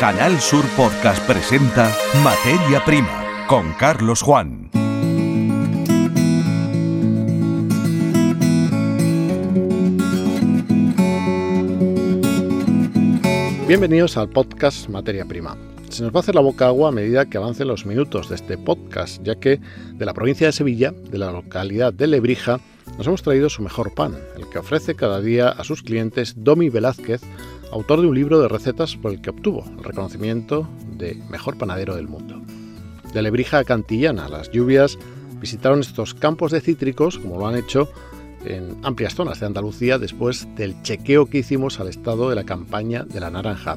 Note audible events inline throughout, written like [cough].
Canal Sur Podcast presenta Materia Prima con Carlos Juan. Bienvenidos al podcast Materia Prima. Se nos va a hacer la boca agua a medida que avancen los minutos de este podcast, ya que de la provincia de Sevilla, de la localidad de Lebrija, nos hemos traído su mejor pan, el que ofrece cada día a sus clientes Domi Velázquez, autor de un libro de recetas por el que obtuvo el reconocimiento de mejor panadero del mundo. De Lebrija a Cantillana, las lluvias visitaron estos campos de cítricos, como lo han hecho en amplias zonas de Andalucía después del chequeo que hicimos al estado de la campaña de la naranja.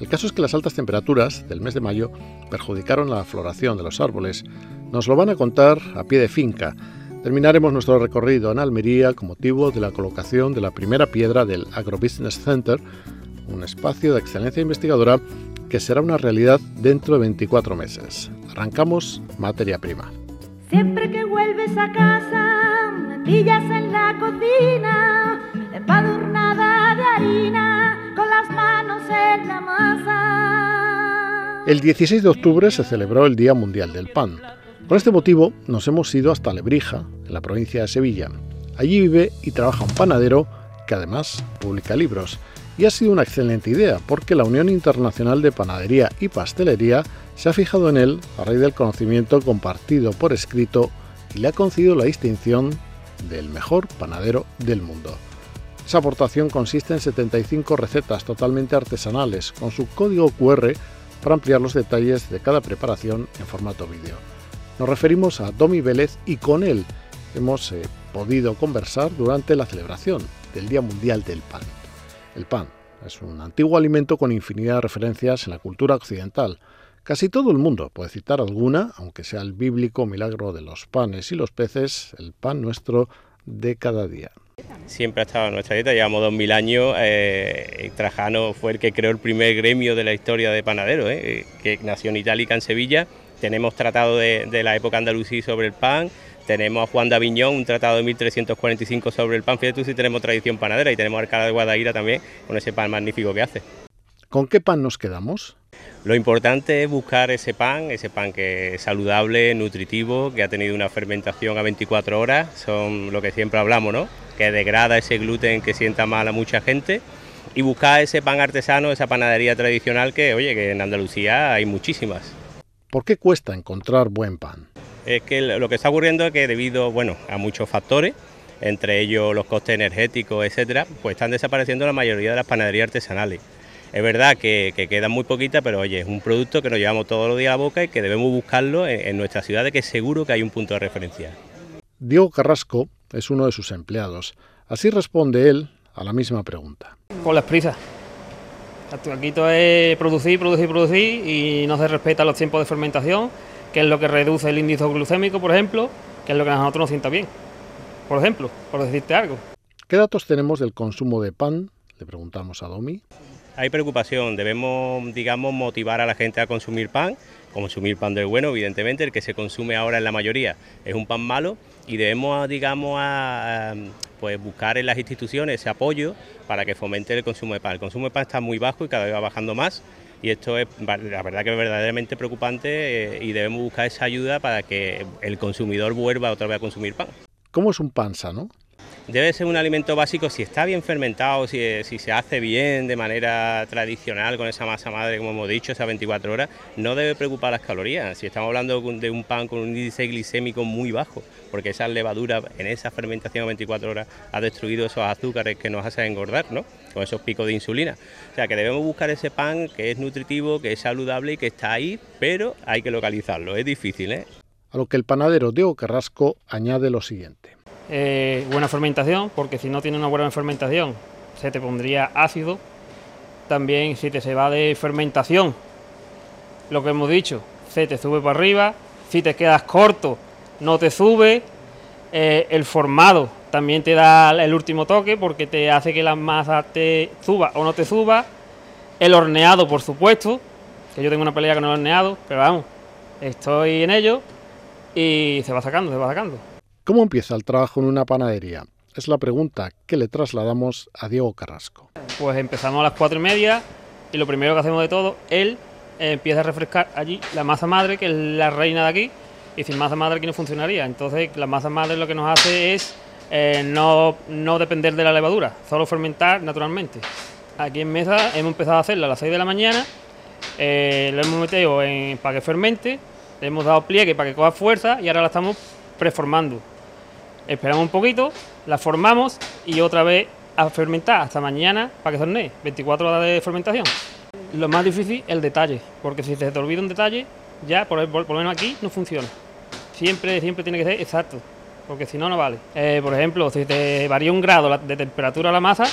El caso es que las altas temperaturas del mes de mayo perjudicaron la floración de los árboles. Nos lo van a contar a pie de finca. Terminaremos nuestro recorrido en Almería con motivo de la colocación de la primera piedra del Agrobusiness Center, un espacio de excelencia investigadora que será una realidad dentro de 24 meses. Arrancamos materia prima. Siempre que vuelves a casa, me pillas en la cocina, empadurnada de harina, con las manos en la masa. El 16 de octubre se celebró el Día Mundial del Pan. Con este motivo nos hemos ido hasta Lebrija, en la provincia de Sevilla. Allí vive y trabaja un panadero que además publica libros. Y ha sido una excelente idea porque la Unión Internacional de Panadería y Pastelería se ha fijado en él a raíz del conocimiento compartido por escrito y le ha concedido la distinción del mejor panadero del mundo. Esa aportación consiste en 75 recetas totalmente artesanales con su código QR para ampliar los detalles de cada preparación en formato vídeo. Nos referimos a Domi Vélez y con él hemos eh, podido conversar durante la celebración del Día Mundial del Pan. El pan es un antiguo alimento con infinidad de referencias en la cultura occidental. Casi todo el mundo puede citar alguna, aunque sea el bíblico milagro de los panes y los peces, el pan nuestro de cada día. Siempre ha estado en nuestra dieta, llevamos dos mil años. Eh, Trajano fue el que creó el primer gremio de la historia de panaderos, eh, que nació en Itálica, en Sevilla. Tenemos tratado de, de la época andalusí sobre el pan, tenemos a Juan de Aviñón, un tratado de 1345 sobre el pan. Fíjate tú si tenemos tradición panadera y tenemos a Alcalá de Guadaira también con ese pan magnífico que hace. ¿Con qué pan nos quedamos? Lo importante es buscar ese pan, ese pan que es saludable, nutritivo, que ha tenido una fermentación a 24 horas, son lo que siempre hablamos, ¿no? Que degrada ese gluten que sienta mal a mucha gente y buscar ese pan artesano, esa panadería tradicional que, oye, que en Andalucía hay muchísimas. ¿Por qué cuesta encontrar buen pan? Es que lo que está ocurriendo es que debido, bueno, a muchos factores, entre ellos los costes energéticos, etcétera, pues están desapareciendo la mayoría de las panaderías artesanales. Es verdad que, que quedan muy poquitas, pero oye, es un producto que nos llevamos todos los días a la boca y que debemos buscarlo en, en nuestra ciudad, de que seguro que hay un punto de referencia. Diego Carrasco es uno de sus empleados. Así responde él a la misma pregunta. Con las prisas. Aquí todo es producir, producir, producir y no se respeta los tiempos de fermentación, que es lo que reduce el índice glucémico, por ejemplo, que es lo que a nosotros nos sienta bien. Por ejemplo, por decirte algo. ¿Qué datos tenemos del consumo de pan? Le preguntamos a Domi. Hay preocupación, debemos, digamos, motivar a la gente a consumir pan, consumir pan del bueno, evidentemente, el que se consume ahora en la mayoría es un pan malo y debemos, digamos, a, pues buscar en las instituciones ese apoyo para que fomente el consumo de pan. El consumo de pan está muy bajo y cada vez va bajando más y esto es la verdad que es verdaderamente preocupante eh, y debemos buscar esa ayuda para que el consumidor vuelva otra vez a consumir pan. ¿Cómo es un pan sano? Debe ser un alimento básico si está bien fermentado, si, si, se hace bien de manera tradicional con esa masa madre, como hemos dicho, esas 24 horas, no debe preocupar las calorías. Si estamos hablando de un pan con un índice glicémico muy bajo, porque esa levadura en esa fermentación a 24 horas ha destruido esos azúcares que nos hacen engordar, ¿no? Con esos picos de insulina. O sea que debemos buscar ese pan que es nutritivo, que es saludable y que está ahí, pero hay que localizarlo. Es difícil, ¿eh? A lo que el panadero Diego Carrasco añade lo siguiente. Eh, buena fermentación, porque si no tiene una buena fermentación se te pondría ácido. También si te se va de fermentación, lo que hemos dicho, se te sube para arriba. Si te quedas corto, no te sube. Eh, el formado también te da el último toque porque te hace que la masa te suba o no te suba. El horneado, por supuesto, que yo tengo una pelea con el horneado, pero vamos, estoy en ello y se va sacando, se va sacando. ¿Cómo empieza el trabajo en una panadería? Es la pregunta que le trasladamos a Diego Carrasco. Pues empezamos a las cuatro y media, Y lo primero que hacemos de todo, él eh, empieza a refrescar allí la masa madre, que es la reina de aquí, y sin masa madre aquí no funcionaría. Entonces la masa madre lo que nos hace es eh, no, no depender de la levadura, solo fermentar naturalmente. Aquí en mesa hemos empezado a hacerla a las 6 de la mañana, eh, lo hemos metido para que fermente, le hemos dado pliegue para que coja fuerza y ahora la estamos preformando. Esperamos un poquito, la formamos y otra vez a fermentar hasta mañana para que hornee, 24 horas de fermentación. Lo más difícil el detalle, porque si se te olvida un detalle, ya por, por, lo menos aquí no funciona. Siempre, siempre tiene que ser exacto, porque si no, no vale. Eh, por ejemplo, si te varía un grado de temperatura la masa,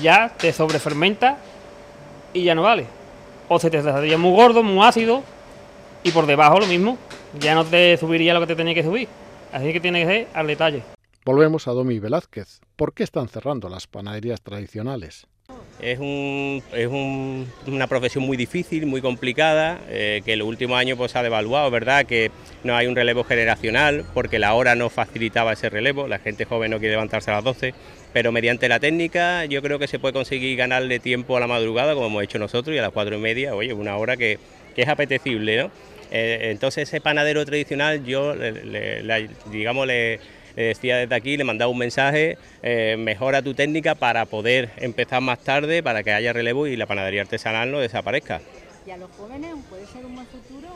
ya te sobrefermenta y ya no vale. O se te haría muy gordo, muy ácido, y por debajo lo mismo, ya no te subiría lo que te tenía que subir. Así que tiene que ser al detalle. Volvemos a Domi Velázquez. ¿Por qué están cerrando las panaderías tradicionales? Es, un, es un, una profesión muy difícil, muy complicada, eh, que en los últimos años pues, ha devaluado, ¿verdad? Que no hay un relevo generacional, porque la hora no facilitaba ese relevo, la gente joven no quiere levantarse a las 12, pero mediante la técnica yo creo que se puede conseguir ganarle tiempo a la madrugada, como hemos hecho nosotros, y a las cuatro y media, oye, una hora que, que es apetecible, ¿no? Eh, entonces ese panadero tradicional yo, digamos, le le decía desde aquí, le mandaba un mensaje, eh, mejora tu técnica para poder empezar más tarde, para que haya relevo y la panadería artesanal no desaparezca. ¿Y a los jóvenes puede ser un buen futuro?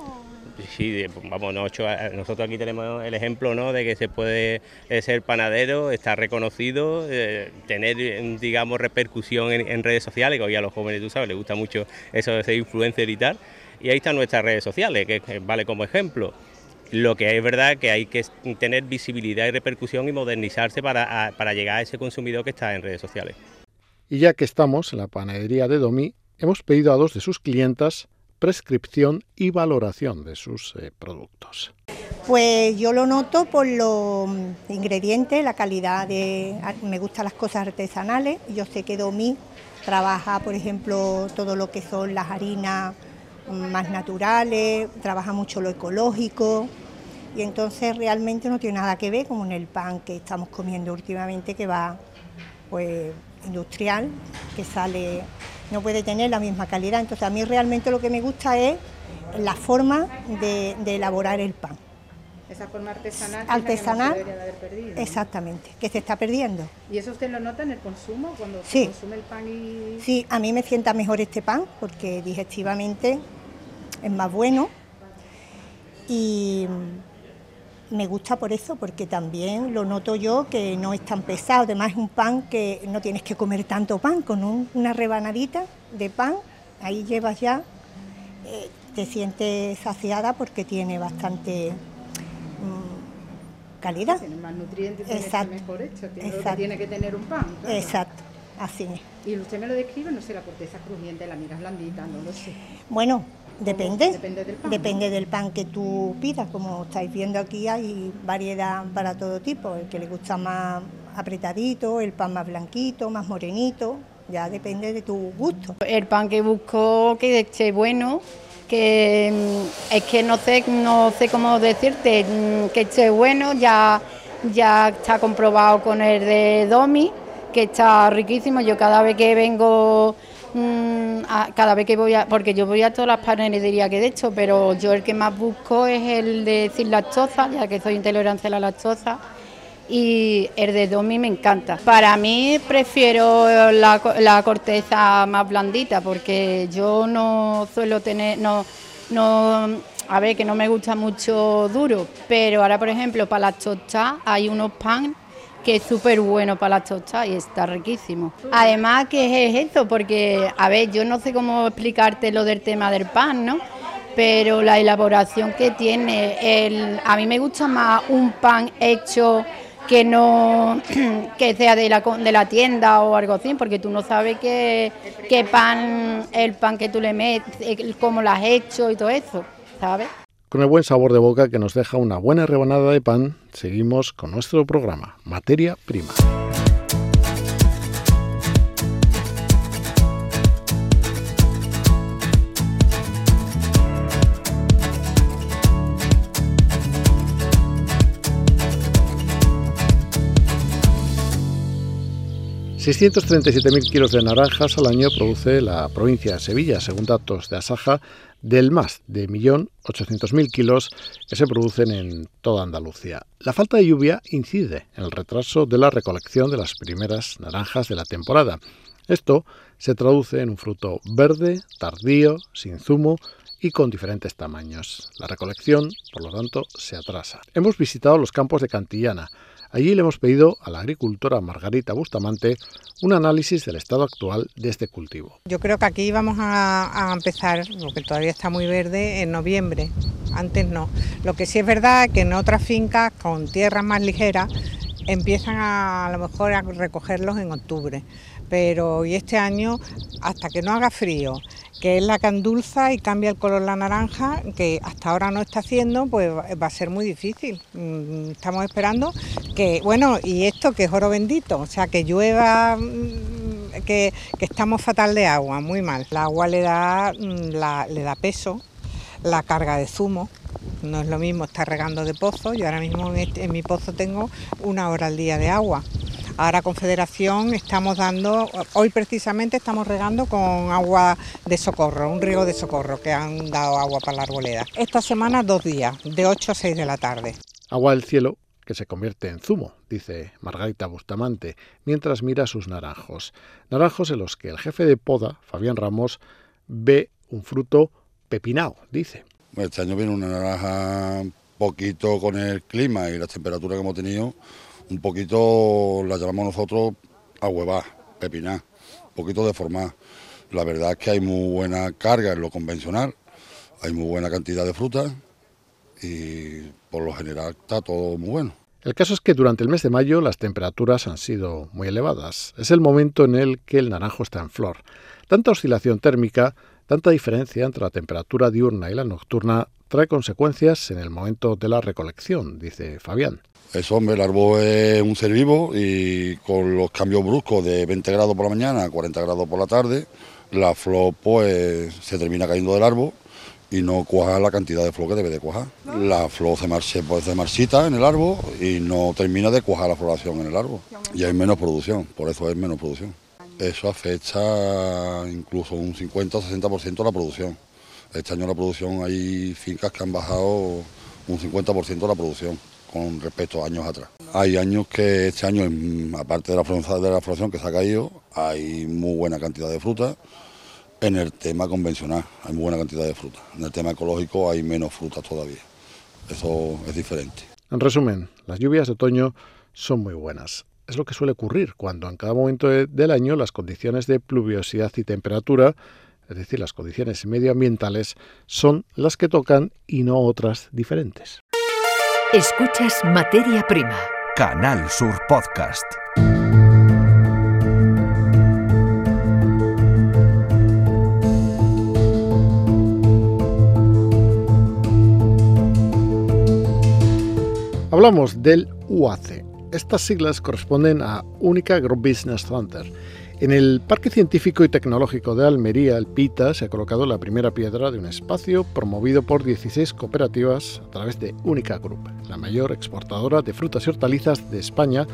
Sí, vamos, nosotros aquí tenemos el ejemplo ¿no? de que se puede eh, ser panadero, estar reconocido, eh, tener, digamos, repercusión en, redes sociales, que hoy a los jóvenes, tú sabes, les gusta mucho eso de ser influencer y tal. Y ahí están nuestras redes sociales, que vale como ejemplo. Lo que es verdad que hay que tener visibilidad y repercusión y modernizarse para, llegar a ese consumidor que está en redes sociales. Y ya que estamos en la panadería de Domi, hemos pedido a dos de sus clientas prescripción y valoración de sus eh, productos. Pues yo lo noto por los ingredientes, la calidad de... Me gustan las cosas artesanales. Yo sé que Domi trabaja, por ejemplo, todo lo que son las harinas más naturales, trabaja mucho lo ecológico y entonces realmente no tiene nada que ver con el pan que estamos comiendo últimamente que va pues industrial, que sale, no puede tener la misma calidad. Entonces a mí realmente lo que me gusta es la forma de, elaborar el pan. Esa forma artesanal. Artesanal. Que haber perdido, Exactamente, que se está perdiendo. ¿Y eso usted lo nota en el consumo cuando sí. consume el pan y.? Sí, a mí me sienta mejor este pan porque digestivamente es más bueno y me gusta por eso, porque también lo noto yo que no es tan pesado, además es un pan que no tienes que comer tanto pan, con una rebanadita de pan, ahí llevas ya, eh, te sientes saciada porque tiene bastante mm, calidad. Tiene más nutrientes, Exacto. mejor hecho, tiene Exacto. que tiene que tener un pan. Exacto, así es. Y usted me lo describe, no sé, la corteza crujiente, la migas blandita, no lo sé. Bueno, Depende, depende del, pan. que tú pidas. Como estáis viendo aquí hay variedad para todo tipo. El que le gusta más apretadito, el pan más blanquito, más morenito, ya depende de tu gusto. El pan que busco que esté bueno, que mm, es que no sé, no sé cómo decirte, mm, que esté bueno, ya, ya está comprobado con el de Domi, que está riquísimo. Yo cada vez que vengo Mm, cada vez que voy a, porque yo voy a todas las panaderías que he hecho, pero yo el que más busco es el de sin lactosa, ya que soy intolerante a la lactosa, y el de Domi me encanta. Para mí prefiero la, corteza más blandita, porque yo no suelo tener, no, no, a ver, que no me gusta mucho duro, pero ahora, por ejemplo, para la tostadas hay unos pan que es súper bueno para la tostadas y está riquísimo. Además, ¿qué es eso? Porque, a ver, yo no sé cómo explicarte lo del tema del pan, ¿no? Pero la elaboración que tiene, el, a mí me gusta más un pan hecho que no [clears throat] que sea de la, de la tienda o algo así, porque tú no sabes qué, qué pan, el pan que tú le metes, cómo lo has hecho y todo eso, ¿sabes? Con el buen sabor de boca que nos deja una buena rebanada de pan, seguimos con nuestro programa, Materia Prima. 637.000 kilos de naranjas al año produce la provincia de Sevilla, según datos de Asaja, del más de 1.800.000 kilos que se producen en toda Andalucía. La falta de lluvia incide en el retraso de la recolección de las primeras naranjas de la temporada. Esto se traduce en un fruto verde, tardío, sin zumo y con diferentes tamaños. La recolección, por lo tanto, se atrasa. Hemos visitado los campos de Cantillana, Allí le hemos pedido a la agricultora Margarita Bustamante un análisis del estado actual de este cultivo. Yo creo que aquí vamos a, empezar, porque todavía está muy verde, en noviembre. Antes no. Lo que sí es verdad es que en otras fincas con tierras más ligeras empiezan a, a lo mejor a recogerlos en octubre. Pero y este año, hasta que no haga frío que es la candulza y cambia el color la naranja, que hasta ahora no está haciendo, pues va a ser muy difícil. Mm, estamos esperando que, bueno, y esto que es oro bendito, o sea, que llueva, mm, que, estamos fatal de agua, muy mal. El agua le da, mm, le da peso, la carga de zumo. No es lo mismo estar regando de pozo, yo ahora mismo en, este, en mi pozo tengo una hora al día de agua. Ahora con Federación estamos dando, hoy precisamente estamos regando con agua de socorro, un riego de socorro que han dado agua para la arboleda. Esta semana dos días, de 8 a 6 de la tarde. Agua del cielo que se convierte en zumo, dice Margarita Bustamante, mientras mira sus naranjos. Naranjos en los que el jefe de poda, Fabián Ramos, ve un fruto pepinao, dice. Este año viene una naranja poquito con el clima y las temperaturas que hemos tenido, un poquito la llamamos nosotros a huevar, pepinar, un poquito deformada. La verdad es que hay muy buena carga en lo convencional, hay muy buena cantidad de frutas y por lo general está todo muy bueno. El caso es que durante el mes de mayo las temperaturas han sido muy elevadas. Es el momento en el que el naranjo está en flor. Tanta oscilación térmica, tanta diferencia entre la temperatura diurna y la nocturna trae consecuencias en el momento de la recolección, dice Fabián. Eso, hombre, el árbol es un ser vivo y con los cambios bruscos de 20 grados por la mañana a 40 grados por la tarde, la flor pues se termina cayendo del árbol y no cuaja la cantidad de flor que debe de cuajar. La flor se, marche, pues, se marchita en el árbol y no termina de cuajar la floración en el árbol. Y hay menos producción, por eso es menos producción. Eso afecta incluso un 50 o 60% la producción. Este año la producción hay fincas que han bajado un 50% la producción con respecto a años atrás. Hay años que este año, aparte de la, de floración que se ha caído, hay muy buena cantidad de fruta. En el tema convencional hay muy buena cantidad de fruta. En el tema ecológico hay menos frutas todavía. Eso es diferente. En resumen, las lluvias de otoño son muy buenas. Es lo que suele ocurrir cuando en cada momento del año las condiciones de pluviosidad y temperatura, es decir, las condiciones medioambientales, son las que tocan y no otras diferentes. Escuchas Materia Prima. Canal Sur Podcast. Hablamos del UAC. Estas siglas corresponden a Única Agrobusiness Center en el Parque Científico y Tecnológico de Almería, el PITA, se ha colocado la primera piedra de un espacio promovido por 16 cooperativas a través de Única Group, la mayor exportadora de frutas y hortalizas de España,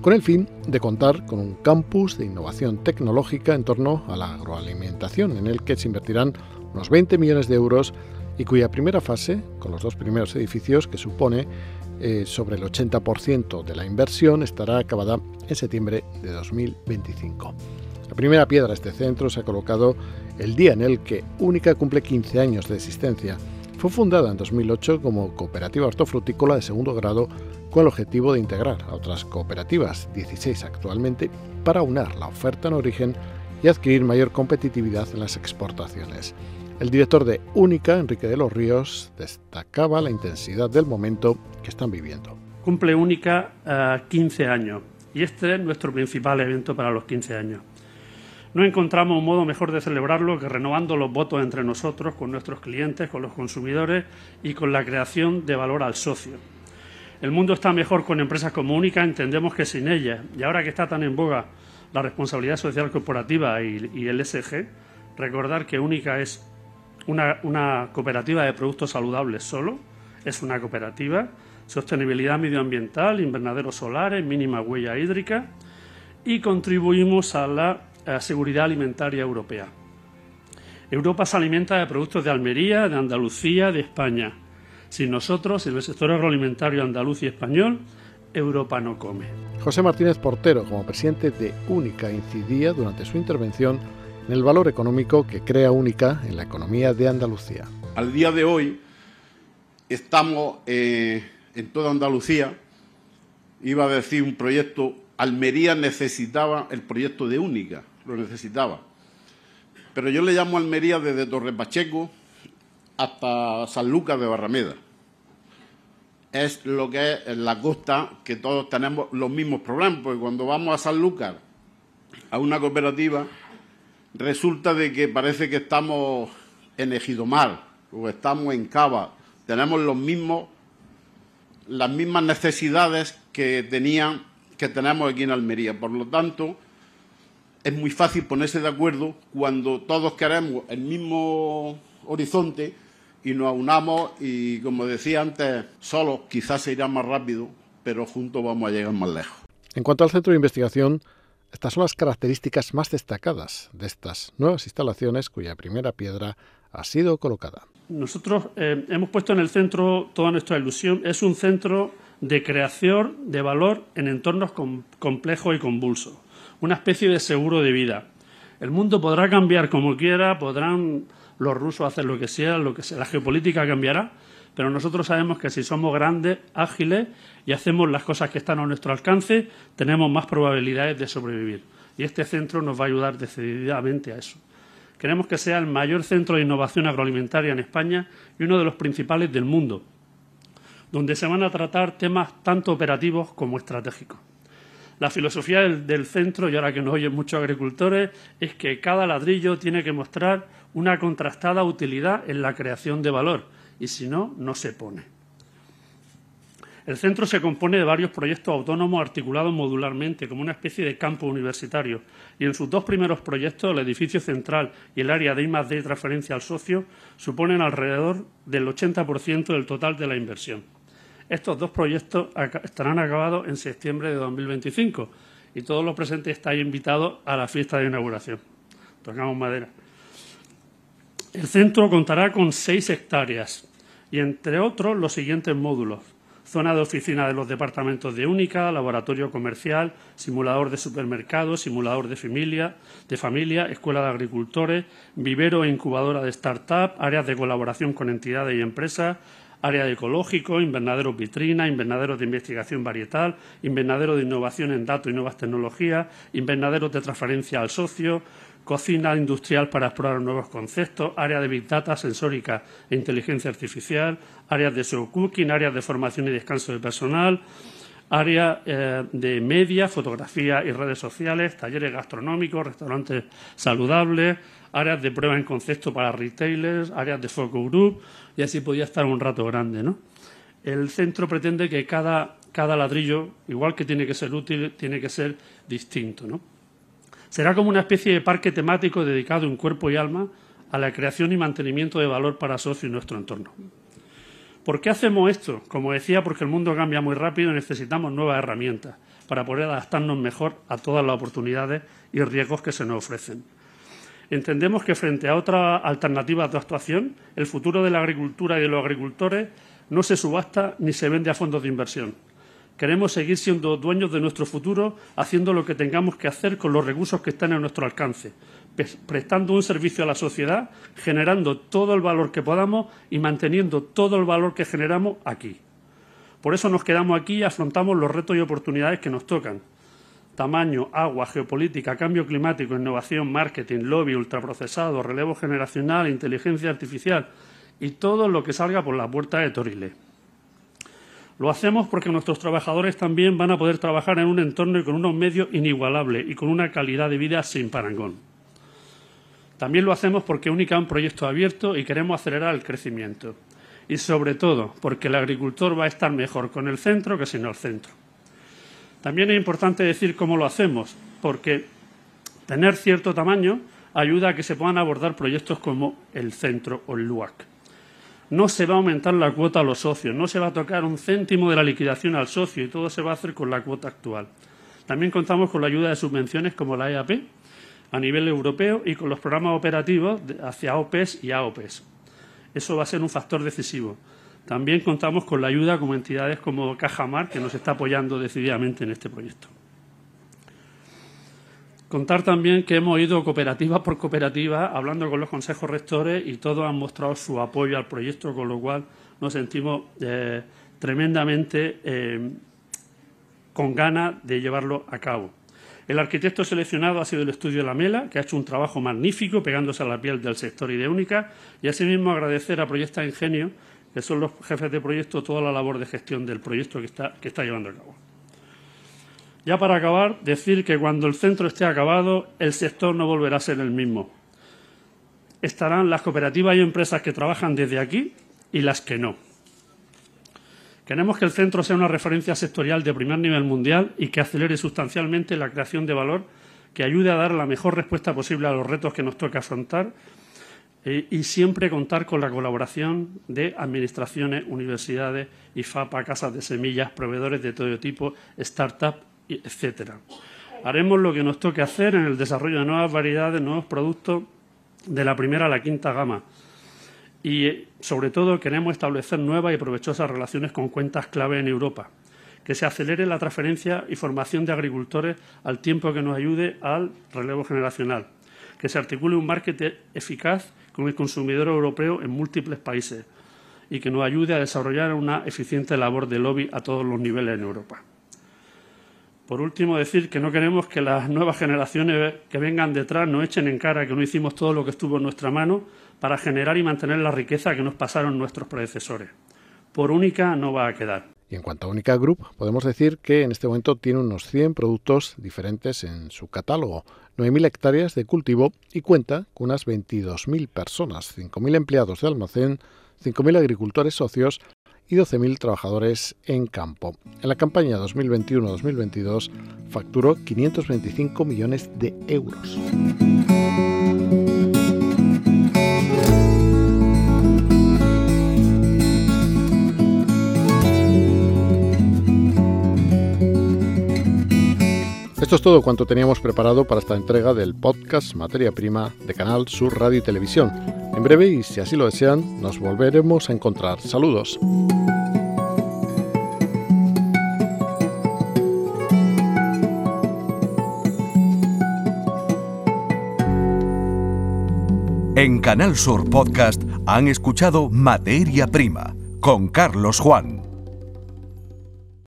con el fin de contar con un campus de innovación tecnológica en torno a la agroalimentación, en el que se invertirán unos 20 millones de euros y cuya primera fase, con los dos primeros edificios que supone eh, sobre el 80% de la inversión, estará acabada en septiembre de 2025. La primera piedra de este centro se ha colocado el día en el que Única cumple 15 años de existencia. Fue fundada en 2008 como cooperativa hortofrutícola de segundo grado con el objetivo de integrar a otras cooperativas, 16 actualmente, para unar la oferta en origen y adquirir mayor competitividad en las exportaciones. El director de Única, Enrique de los Ríos, destacaba la intensidad del momento que están viviendo. Cumple Única 15 años y este es nuestro principal evento para los 15 años. No encontramos un modo mejor de celebrarlo que renovando los votos entre nosotros, con nuestros clientes, con los consumidores y con la creación de valor al socio. El mundo está mejor con empresas como Única, entendemos que sin ellas, y ahora que está tan en boga la responsabilidad social corporativa y, el SG, recordar que Única es una, cooperativa de productos saludables solo, es una cooperativa, sostenibilidad medioambiental, invernaderos solares, mínima huella hídrica y contribuimos a la seguridad alimentaria europea. Europa se alimenta de productos de Almería, de Andalucía, de España. Sin nosotros, en el sector agroalimentario andaluz y español, Europa no come. José Martínez Portero, como presidente de Única, incidía durante su intervención el valor económico que crea Única en la economía de Andalucía. Al día de hoy estamos eh, en toda Andalucía, iba a decir un proyecto, Almería necesitaba el proyecto de Única, lo necesitaba. Pero yo le llamo Almería desde Torre Pacheco hasta San Lucas de Barrameda es lo que es la costa, que todos tenemos los mismos problemas, porque cuando vamos a San Lucas, a una cooperativa, resulta de que parece que estamos en Ejidomar o estamos en Cava, tenemos los mismos, las mismas necesidades que tenían, que tenemos aquí en Almería. Por lo tanto, es muy fácil ponerse de acuerdo cuando todos queremos el mismo horizonte y nos aunamos y, como decía antes, solos quizás se irá más rápido, pero juntos vamos a llegar más lejos. En cuanto al centro de investigación, estas son las características más destacadas de estas nuevas instalaciones cuya primera piedra ha sido colocada. Nosotros eh, hemos puesto en el centro toda nuestra ilusión. Es un centro de creación de valor en entornos complejos y convulsos. Una especie de seguro de vida. El mundo podrá cambiar como quiera, podrán los rusos hacen lo que sea, lo que sea, la geopolítica cambiará, pero nosotros sabemos que si somos grandes, ágiles y hacemos las cosas que están a nuestro alcance, tenemos más probabilidades de sobrevivir. Y este centro nos va a ayudar decididamente a eso. Queremos que sea el mayor centro de innovación agroalimentaria en España y uno de los principales del mundo, donde se van a tratar temas tanto operativos como estratégicos. La filosofía del, centro, y ahora que nos oyen muchos agricultores, es que cada ladrillo tiene que mostrar una contrastada utilidad en la creación de valor, y si no, no se pone. El centro se compone de varios proyectos autónomos articulados modularmente como una especie de campo universitario y en sus dos primeros proyectos, el edificio central y el área de I+D y transferencia al socio, suponen alrededor del 80% del total de la inversión. Estos dos proyectos estarán acabados en septiembre de 2025 y todos los presentes están invitados a la fiesta de inauguración. Tocamos madera. El centro contará con seis hectáreas y, entre otros, los siguientes módulos. Zona de oficina de los departamentos de Única, laboratorio comercial, simulador de supermercados, simulador de familia, de familia, escuela de agricultores, vivero e incubadora de start-up, áreas de colaboración con entidades y empresas, área de ecológico, invernadero vitrina, invernadero de investigación varietal, invernadero de innovación en datos y nuevas tecnologías, invernadero de transferencia al socio, cocina industrial para explorar nuevos conceptos, área de Big Data, sensórica e inteligencia artificial, áreas de show cooking, áreas de formación y descanso de personal, área eh, de media, fotografía y redes sociales, talleres gastronómicos, restaurantes saludables, áreas de prueba en concepto para retailers, áreas de focus group, y así podía estar un rato grande. ¿no? El centro pretende que cada, cada ladrillo, igual que tiene que ser útil, tiene que ser distinto. ¿no? Será como una especie de parque temático dedicado en cuerpo y alma a la creación y mantenimiento de valor para socios en nuestro entorno. ¿Por qué hacemos esto? Como decía, porque el mundo cambia muy rápido y necesitamos nuevas herramientas para poder adaptarnos mejor a todas las oportunidades y riesgos que se nos ofrecen. Entendemos que frente a otras alternativas de actuación, el futuro de la agricultura y de los agricultores no se subasta ni se vende a fondos de inversión. Queremos seguir siendo dueños de nuestro futuro, haciendo lo que tengamos que hacer con los recursos que están a nuestro alcance, prestando un servicio a la sociedad, generando todo el valor que podamos y manteniendo todo el valor que generamos aquí. Por eso nos quedamos aquí y afrontamos los retos y oportunidades que nos tocan, tamaño, agua, geopolítica, cambio climático, innovación, marketing, lobby, ultraprocesado, relevo generacional, inteligencia artificial y todo lo que salga por la puerta de Torile. Lo hacemos porque nuestros trabajadores también van a poder trabajar en un entorno y con unos medios inigualables y con una calidad de vida sin parangón. También lo hacemos porque única un proyecto abierto y queremos acelerar el crecimiento. Y sobre todo porque el agricultor va a estar mejor con el centro que sin el centro. También es importante decir cómo lo hacemos, porque tener cierto tamaño ayuda a que se puedan abordar proyectos como el centro o el LUAC. No se va a aumentar la cuota a los socios, no se va a tocar un céntimo de la liquidación al socio y todo se va a hacer con la cuota actual. También contamos con la ayuda de subvenciones como la EAP a nivel europeo y con los programas operativos hacia OPES y AOPES. Eso va a ser un factor decisivo. También contamos con la ayuda como entidades como Cajamar, que nos está apoyando decididamente en este proyecto. Contar también que hemos ido cooperativa por cooperativa hablando con los consejos rectores y todos han mostrado su apoyo al proyecto, con lo cual nos sentimos eh, tremendamente eh, con ganas de llevarlo a cabo. El arquitecto seleccionado ha sido el estudio La Mela, que ha hecho un trabajo magnífico pegándose a la piel del sector Ideúnica, y asimismo agradecer a Proyecta Ingenio, que son los jefes de proyecto, toda la labor de gestión del proyecto que está, que está llevando a cabo. Ya para acabar, decir que cuando el centro esté acabado, el sector no volverá a ser el mismo. Estarán las cooperativas y empresas que trabajan desde aquí y las que no. Queremos que el centro sea una referencia sectorial de primer nivel mundial y que acelere sustancialmente la creación de valor que ayude a dar la mejor respuesta posible a los retos que nos toca afrontar eh, y siempre contar con la colaboración de administraciones, universidades, IFAPA, casas de semillas, proveedores de todo tipo, start-up, etcétera. Haremos lo que nos toque hacer en el desarrollo de nuevas variedades, nuevos productos de la primera a la quinta gama y, sobre todo, queremos establecer nuevas y provechosas relaciones con cuentas clave en Europa, que se acelere la transferencia y formación de agricultores al tiempo que nos ayude al relevo generacional, que se articule un marketing eficaz con el consumidor europeo en múltiples países y que nos ayude a desarrollar una eficiente labor de lobby a todos los niveles en Europa. Por último, decir que no queremos que las nuevas generaciones que vengan detrás nos echen en cara que no hicimos todo lo que estuvo en nuestra mano para generar y mantener la riqueza que nos pasaron nuestros predecesores. Por única no va a quedar. Y en cuanto a Única Group, podemos decir que en este momento tiene unos 100 productos diferentes en su catálogo, 9.000 hectáreas de cultivo y cuenta con unas 22.000 personas, 5.000 empleados de almacén, 5.000 agricultores socios y 12.000 trabajadores en campo. En la campaña 2021-2022 facturó 525 millones de euros. Esto es todo cuanto teníamos preparado para esta entrega del podcast Materia Prima de Canal Sur Radio y Televisión. En breve, y si así lo desean, nos volveremos a encontrar. Saludos. En Canal Sur Podcast han escuchado Materia Prima con Carlos Juan.